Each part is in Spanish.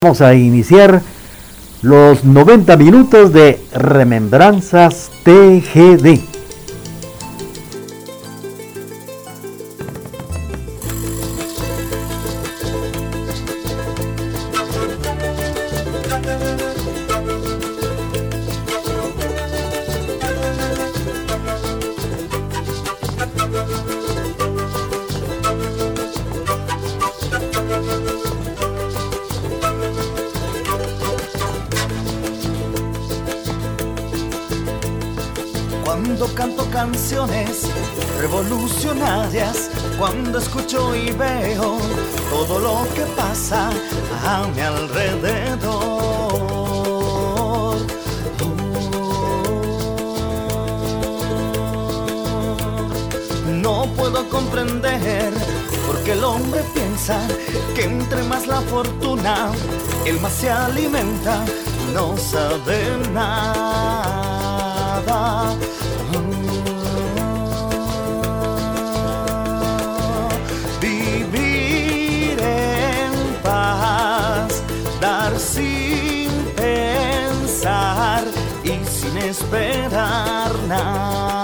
Vamos a iniciar los 90 minutos de Remembranzas TGD. La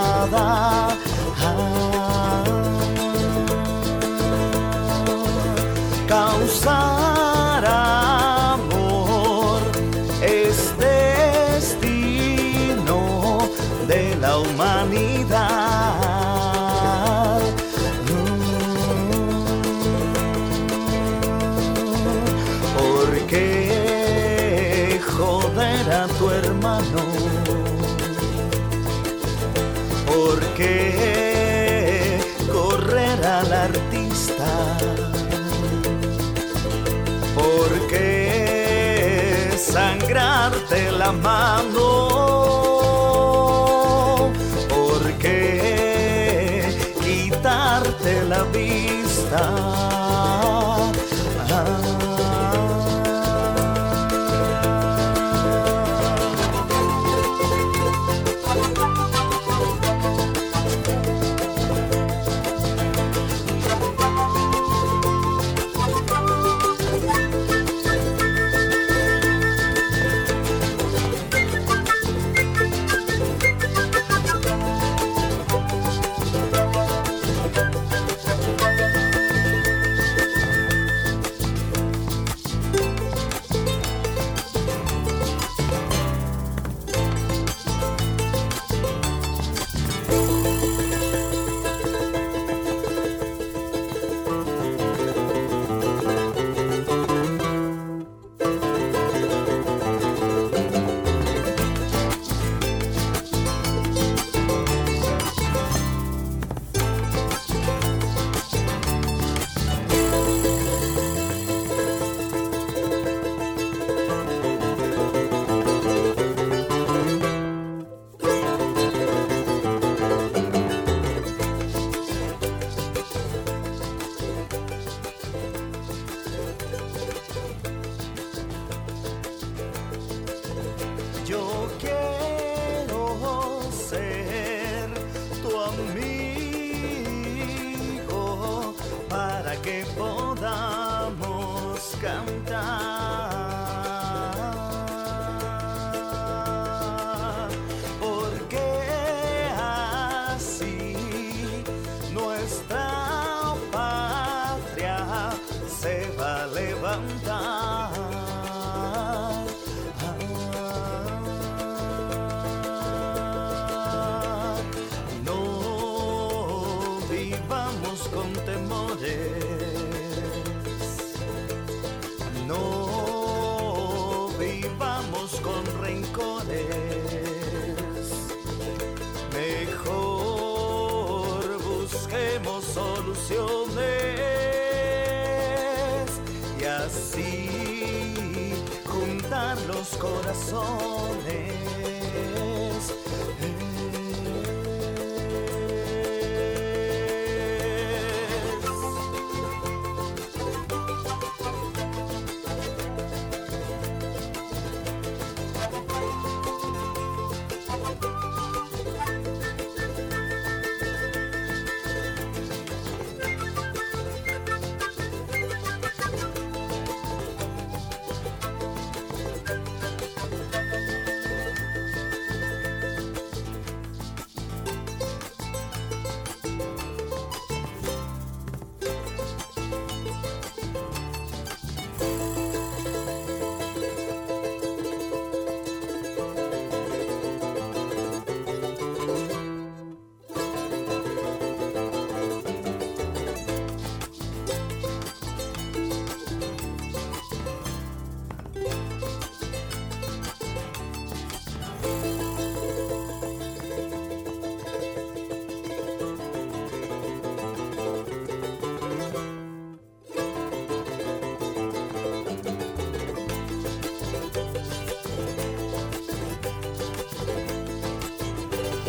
amá-lo. cantar. corazón.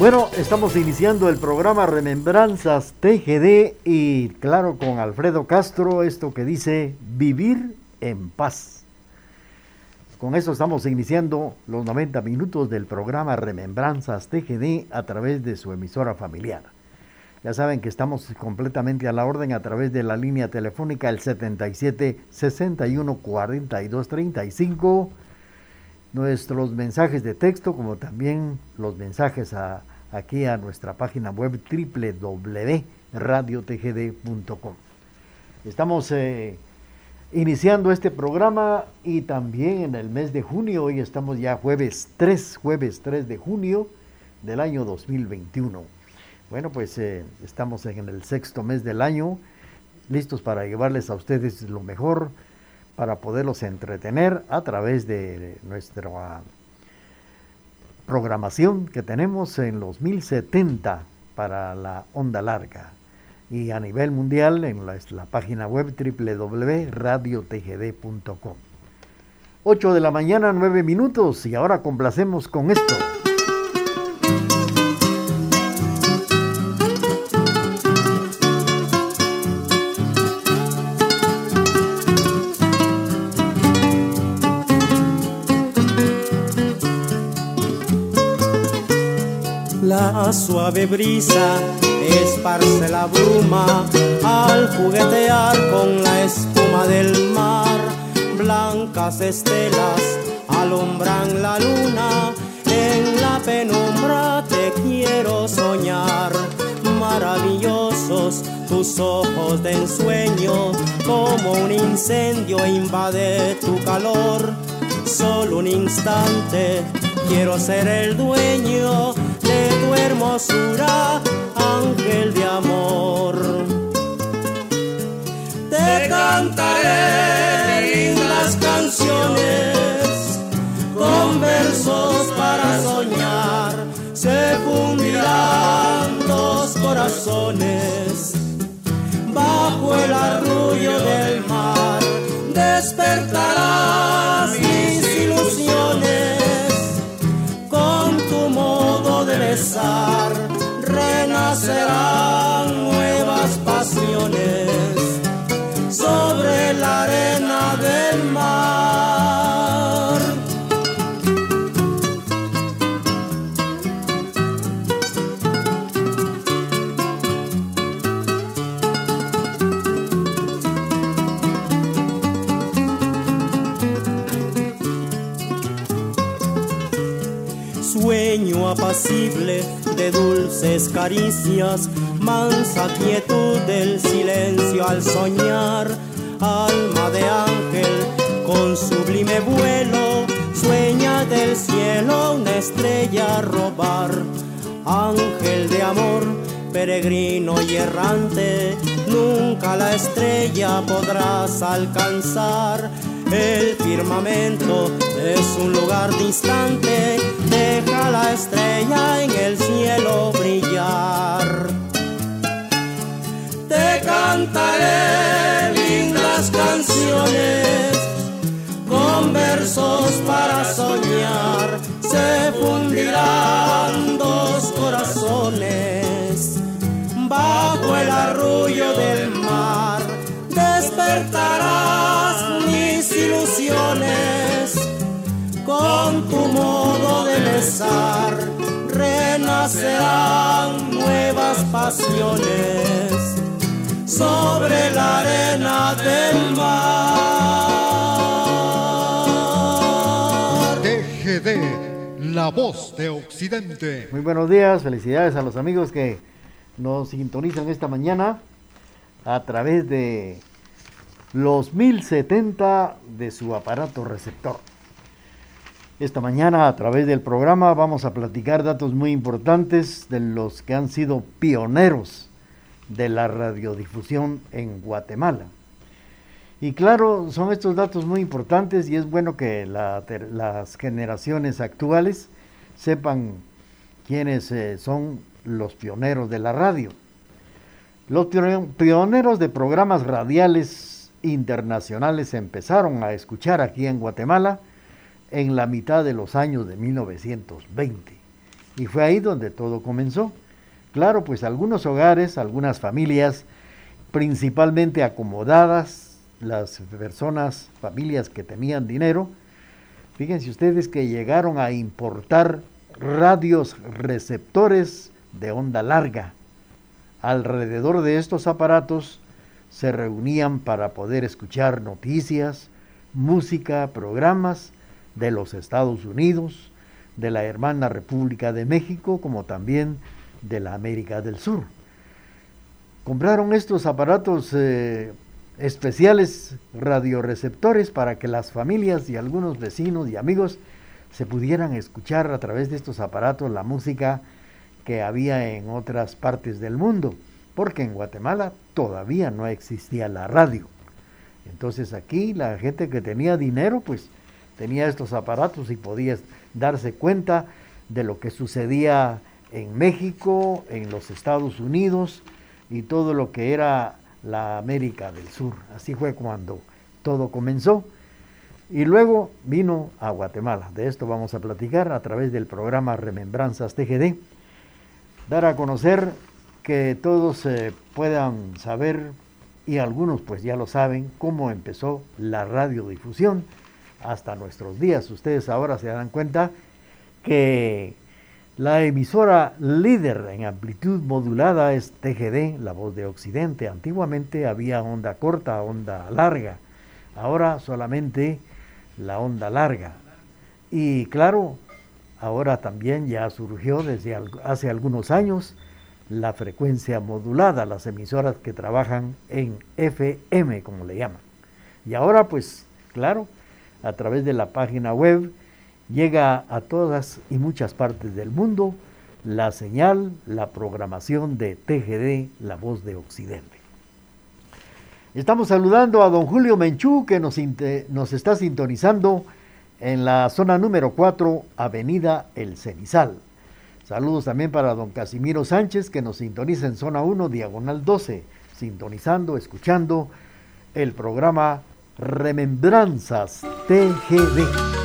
Bueno, estamos iniciando el programa Remembranzas TGD y claro con Alfredo Castro esto que dice vivir en paz. Con esto estamos iniciando los 90 minutos del programa Remembranzas TGD a través de su emisora familiar. Ya saben que estamos completamente a la orden a través de la línea telefónica el 77 61 42 35 nuestros mensajes de texto, como también los mensajes a, aquí a nuestra página web www.radiotgd.com. Estamos eh, iniciando este programa y también en el mes de junio, hoy estamos ya jueves 3, jueves 3 de junio del año 2021. Bueno, pues eh, estamos en el sexto mes del año, listos para llevarles a ustedes lo mejor para poderlos entretener a través de nuestra programación que tenemos en los 1070 para la onda larga y a nivel mundial en la, página web www.radiotgd.com. 8 de la mañana, 9 minutos y ahora complacemos con esto. Suave brisa esparce la bruma al juguetear con la espuma del mar. Blancas estelas alumbran la luna, en la penumbra te quiero soñar. Maravillosos tus ojos de ensueño, como un incendio invade tu calor. Solo un instante quiero ser el dueño hermosura, ángel de amor. Te cantaré lindas canciones con versos para soñar. Se fundirán dos corazones bajo el arrullo del mar. Despertarás renacerán nuevas pasiones sobre la arena del mar. Sueño apacible de dulces caricias, mansa quietud del silencio al soñar, alma de ángel con sublime vuelo, sueña del cielo una estrella robar, ángel de amor, peregrino y errante, nunca la estrella podrás alcanzar el firmamento es un lugar distante, deja la estrella en el cielo brillar. Te cantaré lindas canciones con versos para soñar, se fundirán dos corazones bajo el arrullo del mar, despertarás renacerán nuevas pasiones sobre la arena del mar. TGD, la voz de Occidente. Muy buenos días, felicidades a los amigos que nos sintonizan esta mañana a través de los 1070 de su aparato receptor. Esta mañana a través del programa vamos a platicar datos muy importantes de los que han sido pioneros de la radiodifusión en Guatemala. Y claro, son estos datos muy importantes y es bueno que las generaciones actuales sepan quiénes eh, son los pioneros de la radio. Los pioneros de programas radiales internacionales empezaron a escuchar aquí en Guatemala en la mitad de los años de 1920. Y fue ahí donde todo comenzó. Claro, pues algunos hogares, algunas familias, principalmente acomodadas, las personas, familias que tenían dinero, fíjense ustedes que llegaron a importar radios receptores de onda larga. Alrededor de estos aparatos se reunían para poder escuchar noticias, música, programas de los Estados Unidos, de la hermana República de México, como también de la América del Sur. Compraron estos aparatos eh, especiales radioreceptores para que las familias y algunos vecinos y amigos se pudieran escuchar a través de estos aparatos la música que había en otras partes del mundo, porque en Guatemala todavía no existía la radio. Entonces aquí la gente que tenía dinero, pues tenía estos aparatos y podía darse cuenta de lo que sucedía en México, en los Estados Unidos y todo lo que era la América del Sur. Así fue cuando todo comenzó. Y luego vino a Guatemala. De esto vamos a platicar a través del programa Remembranzas TGD. Dar a conocer que todos eh, puedan saber, y algunos pues ya lo saben, cómo empezó la radiodifusión hasta nuestros días. Ustedes ahora se dan cuenta que la emisora líder en amplitud modulada es TGD, la voz de Occidente. Antiguamente había onda corta, onda larga. Ahora solamente la onda larga. Y claro, ahora también ya surgió desde hace algunos años la frecuencia modulada, las emisoras que trabajan en FM, como le llaman. Y ahora, pues, claro, a través de la página web llega a todas y muchas partes del mundo la señal, la programación de TGD, la voz de Occidente. Estamos saludando a don Julio Menchú que nos, nos está sintonizando en la zona número 4, Avenida El Cenizal. Saludos también para don Casimiro Sánchez que nos sintoniza en zona 1, diagonal 12, sintonizando, escuchando el programa Remembranzas TGD.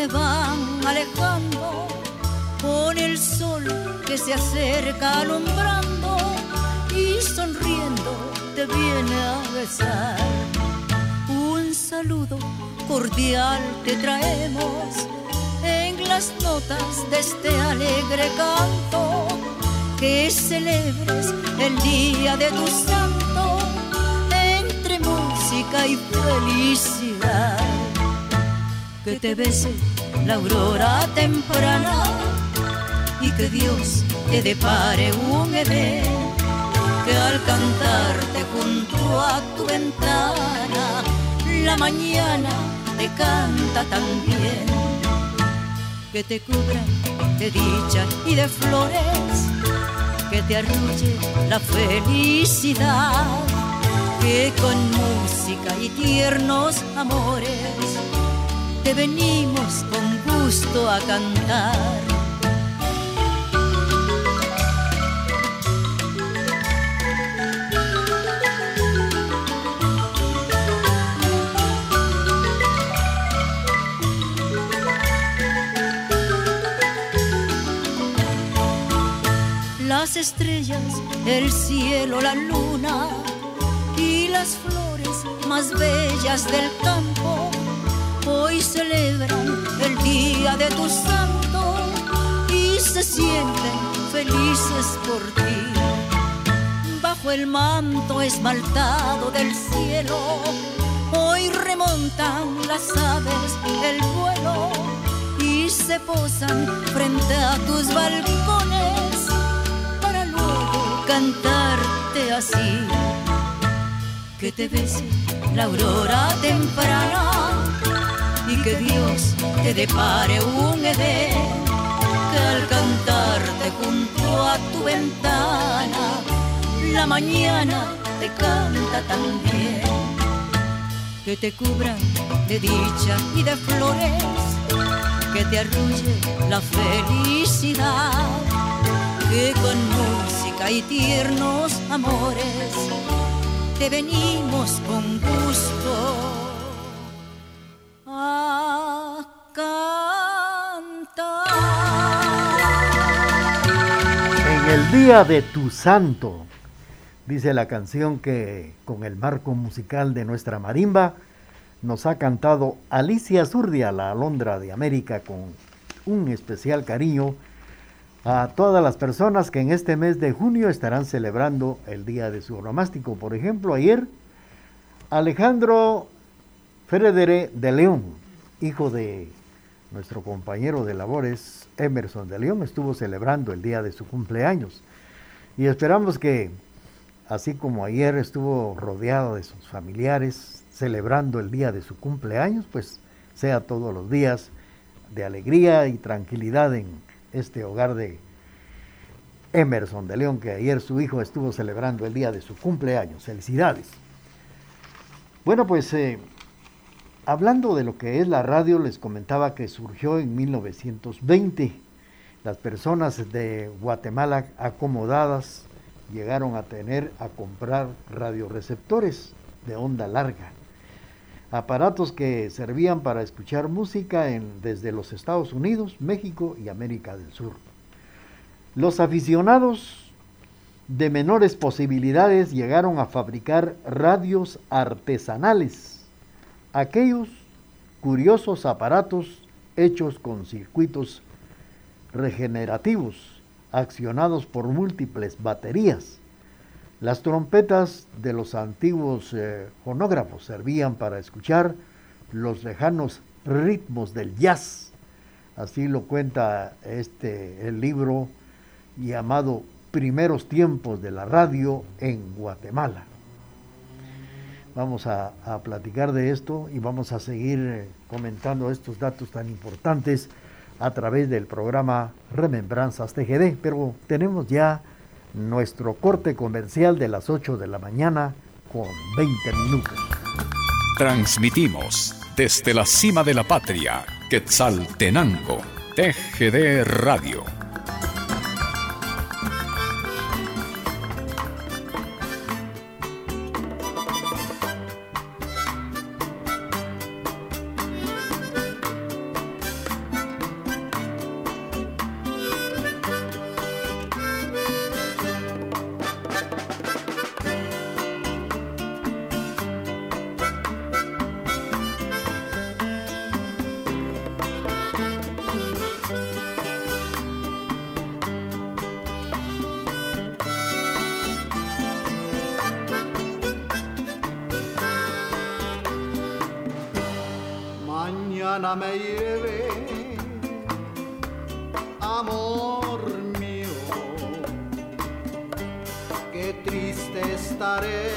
se van alejando con el sol que se acerca alumbrando y sonriendo te viene a besar. Un saludo cordial te traemos en las notas de este alegre canto que celebres el día de tu santo entre música y felicidad que te bese la aurora temprana y que Dios te depare un Edén que al cantarte junto a tu ventana la mañana te canta también que te cubra de dicha y de flores que te arrulle la felicidad que con música y tiernos amores te venimos con gusto a cantar. Las estrellas, el cielo, la luna y las flores más bellas del campo hoy celebran el día de tu santo y se sienten felices por ti. Bajo el manto esmaltado del cielo, hoy remontan las aves el vuelo y se posan frente a tus balcones cantarte así. Que te bese la aurora temprana y que Dios te depare un Edén, que al cantarte junto a tu ventana, la mañana te canta también. que te cubran de dicha y de flores, que te arrulle la felicidad, que con y tiernos amores te venimos con gusto. En el día de tu santo, dice la canción que con el marco musical de nuestra marimba nos ha cantado Alicia Zurdia, la alondra de América, con un especial cariño a todas las personas que en este mes de junio estarán celebrando el día de su onomástico. Por ejemplo, ayer Alejandro Fredere de León, hijo de nuestro compañero de labores Emerson de León, estuvo celebrando el día de su cumpleaños. Y esperamos que, así como ayer estuvo rodeado de sus familiares, celebrando el día de su cumpleaños, pues sea todos los días de alegría y tranquilidad en este hogar de Emerson de León, que ayer su hijo estuvo celebrando el día de su cumpleaños. Felicidades. Bueno, pues eh, hablando de lo que es la radio, les comentaba que surgió en 1920. Las personas de Guatemala acomodadas llegaron a tener a comprar radioreceptores de onda larga aparatos que servían para escuchar música en, desde los Estados Unidos, México y América del Sur. Los aficionados de menores posibilidades llegaron a fabricar radios artesanales, aquellos curiosos aparatos hechos con circuitos regenerativos, accionados por múltiples baterías las trompetas de los antiguos eh, fonógrafos servían para escuchar los lejanos ritmos del jazz. Así lo cuenta este el libro llamado Primeros tiempos de la radio en Guatemala. Vamos a, a platicar de esto y vamos a seguir eh, comentando estos datos tan importantes a través del programa Remembranzas TGD, pero tenemos ya nuestro corte comercial de las 8 de la mañana con 20 minutos. Transmitimos desde la cima de la patria, Quetzaltenango, TGD Radio me lleve, amor mío, qué triste estaré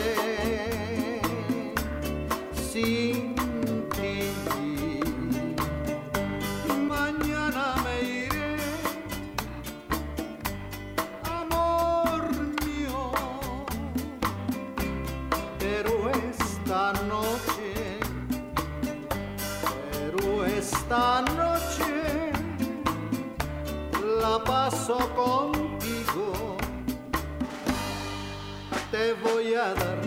Te voy a dar.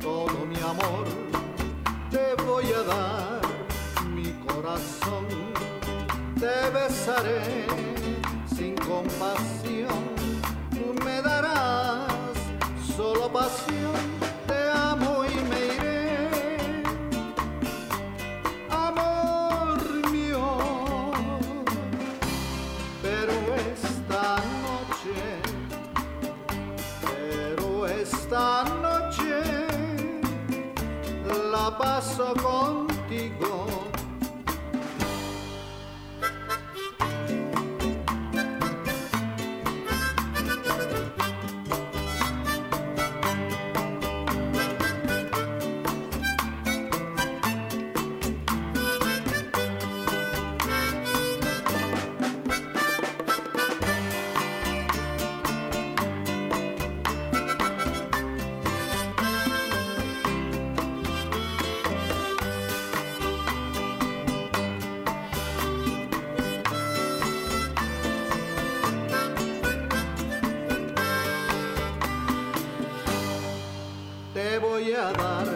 Todo mi amor, te voy a dar. Mi corazón, te besaré sin compasión, tú me darás solo pasión paso te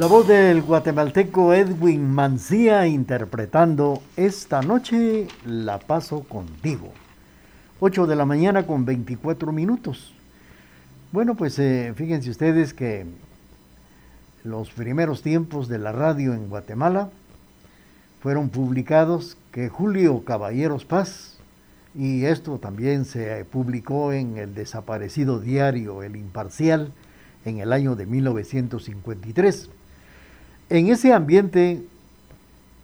La voz del guatemalteco Edwin Mancía interpretando Esta noche la paso contigo. 8 de la mañana con 24 minutos. Bueno, pues eh, fíjense ustedes que los primeros tiempos de la radio en Guatemala fueron publicados que Julio Caballeros Paz, y esto también se publicó en el desaparecido diario El Imparcial en el año de 1953. En ese ambiente,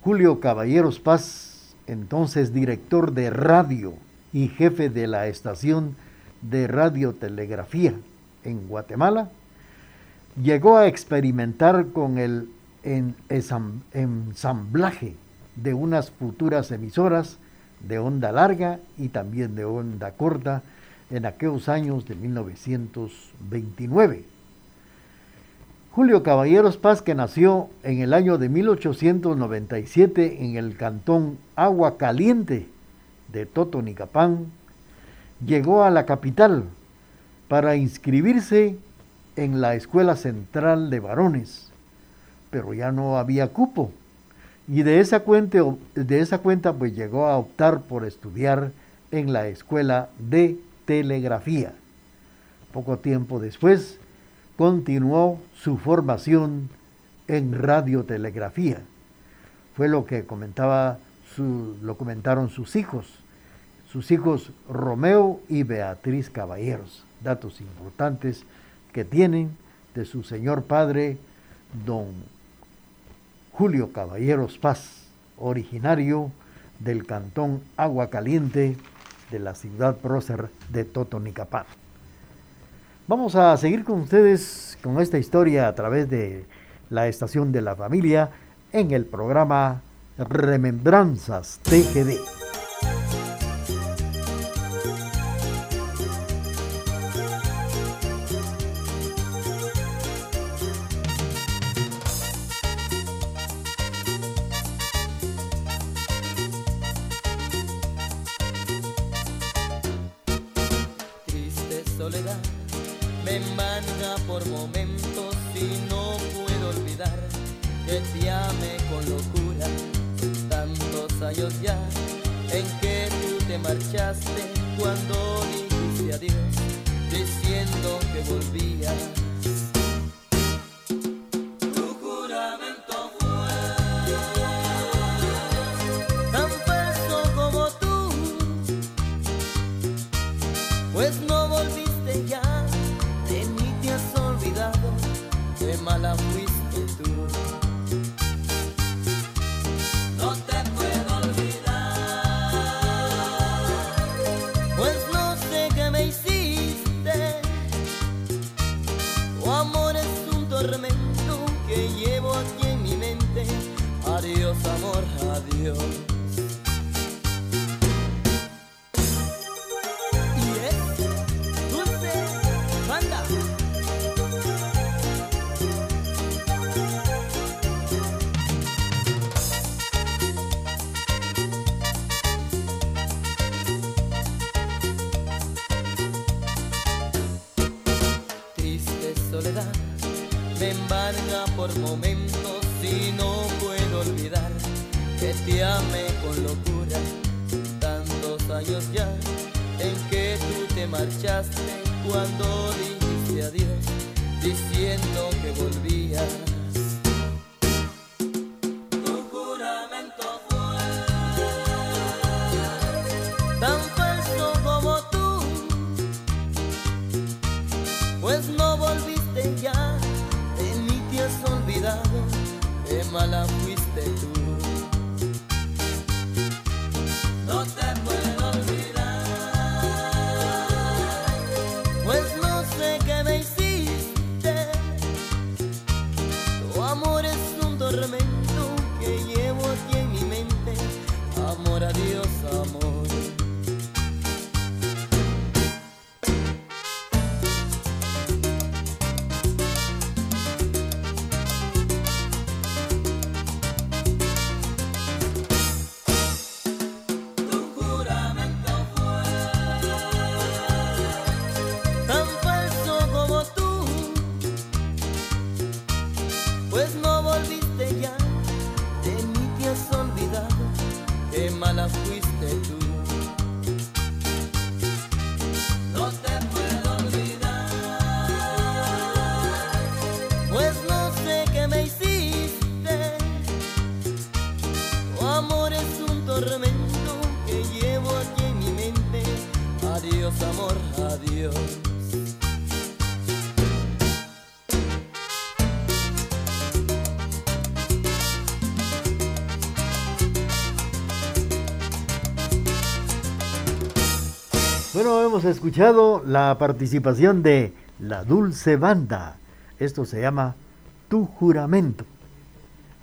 Julio Caballeros Paz, entonces director de radio y jefe de la estación de radiotelegrafía en Guatemala, llegó a experimentar con el en- ensam- ensamblaje de unas futuras emisoras de onda larga y también de onda corta en aquellos años de 1929. Julio Caballeros Paz, que nació en el año de 1897 en el cantón Agua Caliente de Totonicapán, llegó a la capital para inscribirse en la Escuela Central de Varones, pero ya no había cupo. Y de esa cuenta, pues llegó a optar por estudiar en la Escuela de Telegrafía. Poco tiempo después continuó su formación en radiotelegrafía. Fue lo que comentaba su- lo comentaron sus hijos, sus hijos Romeo y Beatriz Caballeros, datos importantes que tienen de su señor padre, don Julio Caballeros Paz, originario del cantón Agua Caliente de la ciudad prócer de Totonicapán. Vamos a seguir con ustedes con esta historia a través de la estación de la familia en el programa Remembranzas TGD. Pues no volviste ya, de mí te has olvidado, qué mala fuiste tú. Adiós, amor, adiós. Bueno, hemos escuchado la participación de La Dulce Banda. Esto se llama Tu Juramento.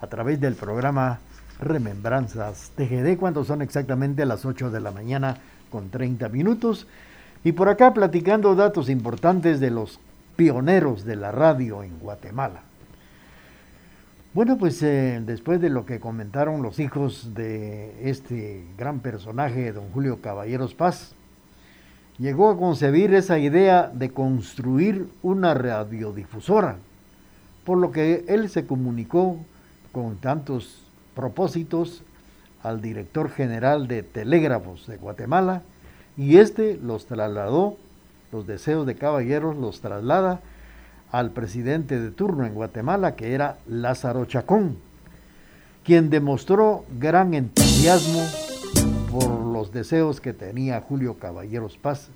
A través del programa Remembranzas TGD, cuando son exactamente las 8 de la mañana con 30 minutos. Y por acá platicando datos importantes de los pioneros de la radio en Guatemala. Bueno, pues eh, después de lo que comentaron los hijos de este gran personaje, don Julio Caballeros Paz, llegó a concebir esa idea de construir una radiodifusora, por lo que él se comunicó con tantos propósitos al director general de Telégrafos de Guatemala y este los trasladó, los deseos de caballeros los traslada al presidente de turno en Guatemala, que era Lázaro Chacón, quien demostró gran entusiasmo por los deseos que tenía Julio Caballeros Paz,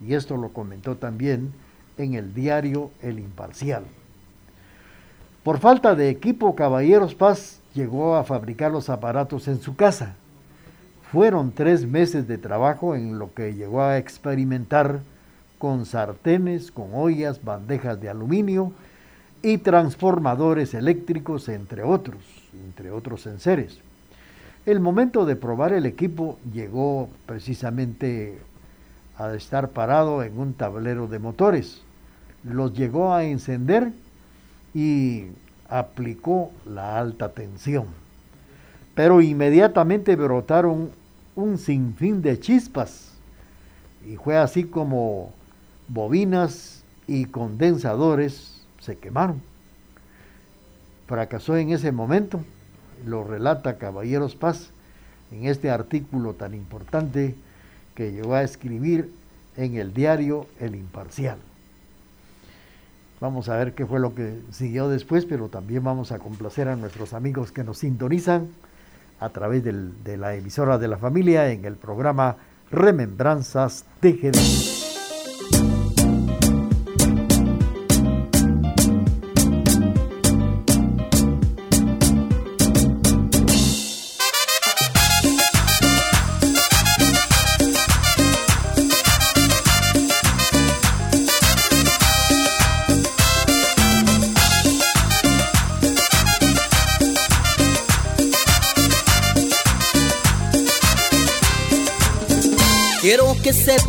y esto lo comentó también en el diario El Imparcial. Por falta de equipo, Caballeros Paz llegó a fabricar los aparatos en su casa. Fueron tres meses de trabajo en lo que llegó a experimentar con sartenes, con ollas, bandejas de aluminio y transformadores eléctricos, entre otros, entre otros enseres. El momento de probar el equipo llegó precisamente a estar parado en un tablero de motores. Los llegó a encender y aplicó la alta tensión. Pero inmediatamente brotaron un sinfín de chispas y fue así como bobinas y condensadores se quemaron. Fracasó en ese momento, lo relata Caballeros Paz en este artículo tan importante que llegó a escribir en el diario El Imparcial. Vamos a ver qué fue lo que siguió después, pero también vamos a complacer a nuestros amigos que nos sintonizan a través de la emisora de la familia en el programa Remembranzas TGD.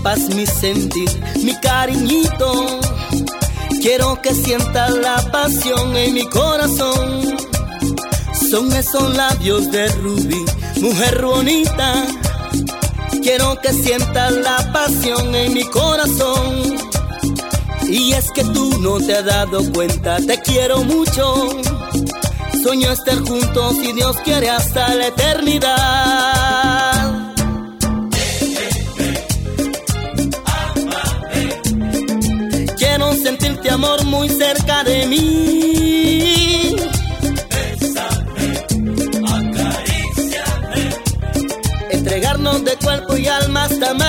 Sepas mi sentir, mi cariñito. Quiero que sientas la pasión en mi corazón. Son esos labios de rubí, mujer bonita. Quiero que sientas la pasión en mi corazón. Y es que tú no te has dado cuenta, te quiero mucho. Sueño estar juntos si Dios quiere hasta la eternidad. Sentirte amor muy cerca de mí. Entregarnos de cuerpo y alma hasta amanecer.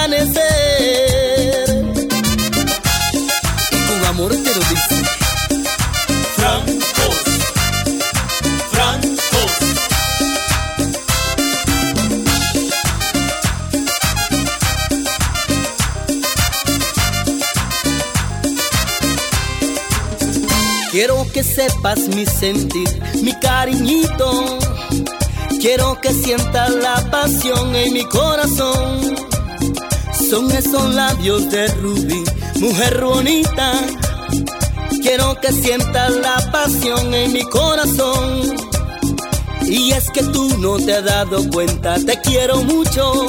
Sepas mi sentir, mi cariñito. Quiero que sientas la pasión en mi corazón. Son esos labios de rubí, mujer bonita. Quiero que sientas la pasión en mi corazón. Y es que tú no te has dado cuenta, te quiero mucho.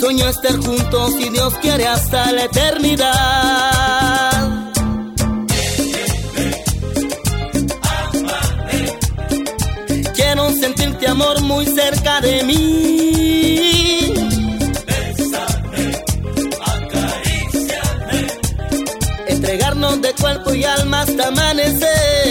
Sueño estar juntos y Dios quiere hasta la eternidad. Amor muy cerca de mí. Entregarnos de cuerpo y alma hasta amanecer.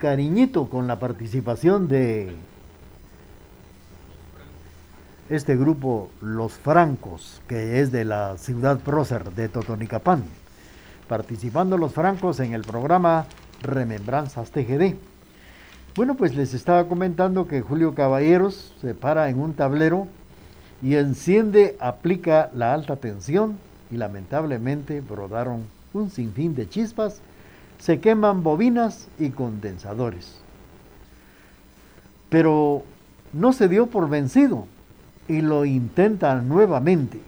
Cariñito con la participación de este grupo Los Francos, que es de la ciudad prócer de Totonicapán, participando los francos en el programa Remembranzas TGD. Bueno, pues les estaba comentando que Julio Caballeros se para en un tablero y enciende, aplica la alta tensión y lamentablemente brotaron un sinfín de chispas, se queman bobinas y condensadores. Pero no se dio por vencido y lo intenta nuevamente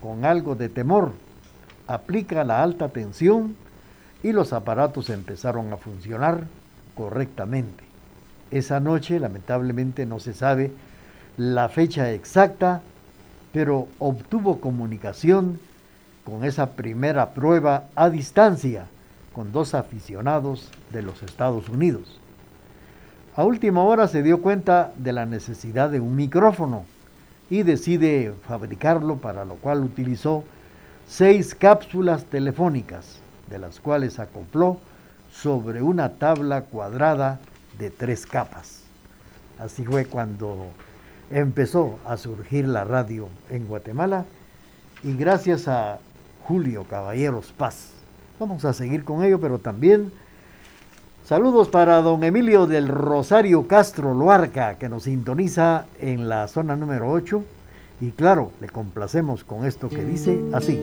con algo de temor. Aplica la alta tensión y los aparatos empezaron a funcionar correctamente. Esa noche lamentablemente no se sabe la fecha exacta, pero obtuvo comunicación con esa primera prueba a distancia con dos aficionados de los Estados Unidos. A última hora se dio cuenta de la necesidad de un micrófono y decide fabricarlo, para lo cual utilizó seis cápsulas telefónicas, de las cuales acopló sobre una tabla cuadrada de tres capas. Así fue cuando empezó a surgir la radio en Guatemala y gracias a Julio Caballeros Paz. Vamos a seguir con ello, pero también saludos para don Emilio del Rosario Castro Loarca, que nos sintoniza en la zona número 8. Y claro, le complacemos con esto que dice así.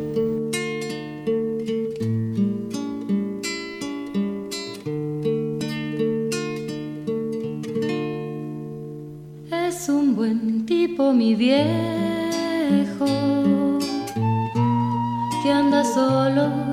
Es un buen tipo mi viejo que anda solo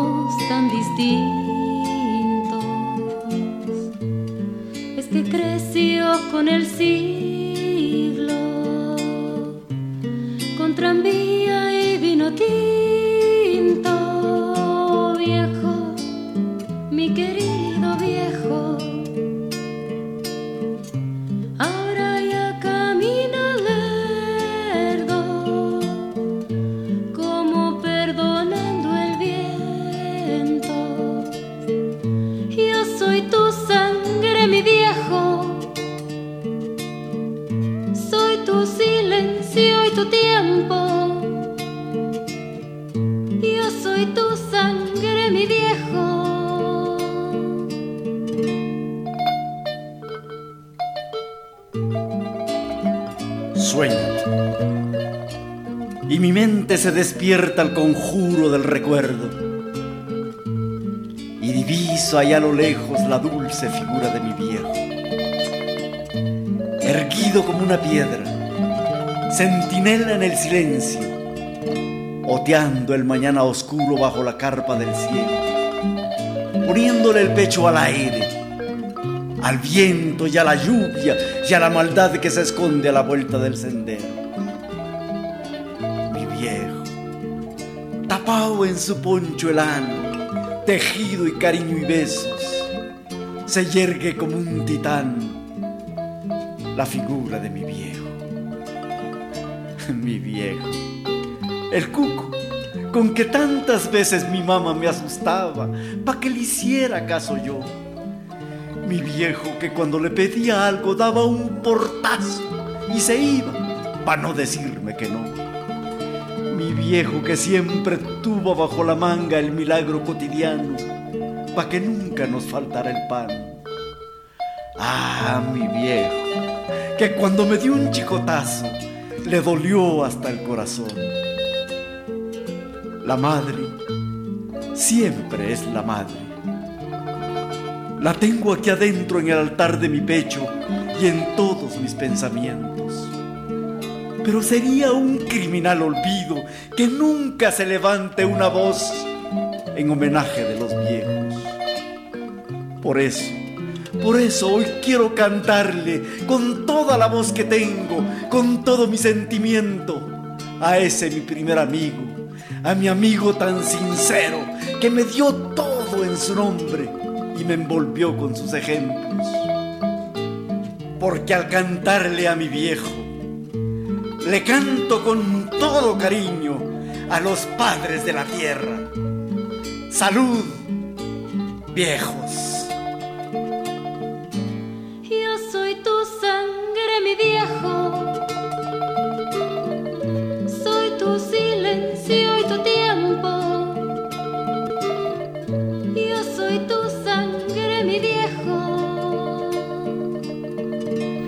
despierta el conjuro del recuerdo y diviso allá a lo lejos la dulce figura de mi viejo, erguido como una piedra, centinela en el silencio, oteando el mañana oscuro bajo la carpa del cielo, poniéndole el pecho al aire, al viento y a la lluvia y a la maldad que se esconde a la vuelta del sendero. En su poncho elano, tejido y cariño y besos, se yergue como un titán la figura de mi viejo. mi viejo, el cuco, con que tantas veces mi mamá me asustaba, pa' que le hiciera caso yo. Mi viejo que cuando le pedía algo daba un portazo y se iba, pa' no decirme que no viejo que siempre tuvo bajo la manga el milagro cotidiano, pa' que nunca nos faltara el pan. Ah, mi viejo, que cuando me dio un chicotazo, le dolió hasta el corazón. La madre siempre es la madre. La tengo aquí adentro en el altar de mi pecho y en todos mis pensamientos pero sería un criminal olvido que nunca se levante una voz en homenaje de los viejos. Por eso, por eso hoy quiero cantarle con toda la voz que tengo, con todo mi sentimiento, a ese mi primer amigo, a mi amigo tan sincero que me dio todo en su nombre y me envolvió con sus ejemplos. Porque al cantarle a mi viejo, le canto con todo cariño a los padres de la tierra. Salud, viejos. Yo soy tu sangre, mi viejo. Soy tu silencio y tu tiempo. Yo soy tu sangre, mi viejo.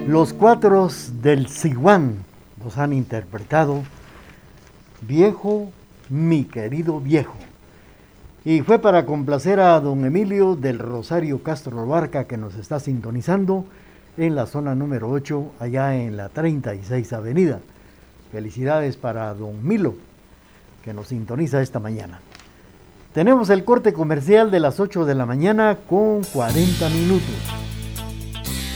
Los cuatros del Siguán han interpretado Viejo, mi querido viejo. Y fue para complacer a don Emilio del Rosario Castro Barca que nos está sintonizando en la zona número 8, allá en la 36 Avenida. Felicidades para don Milo, que nos sintoniza esta mañana. Tenemos el corte comercial de las 8 de la mañana con 40 minutos.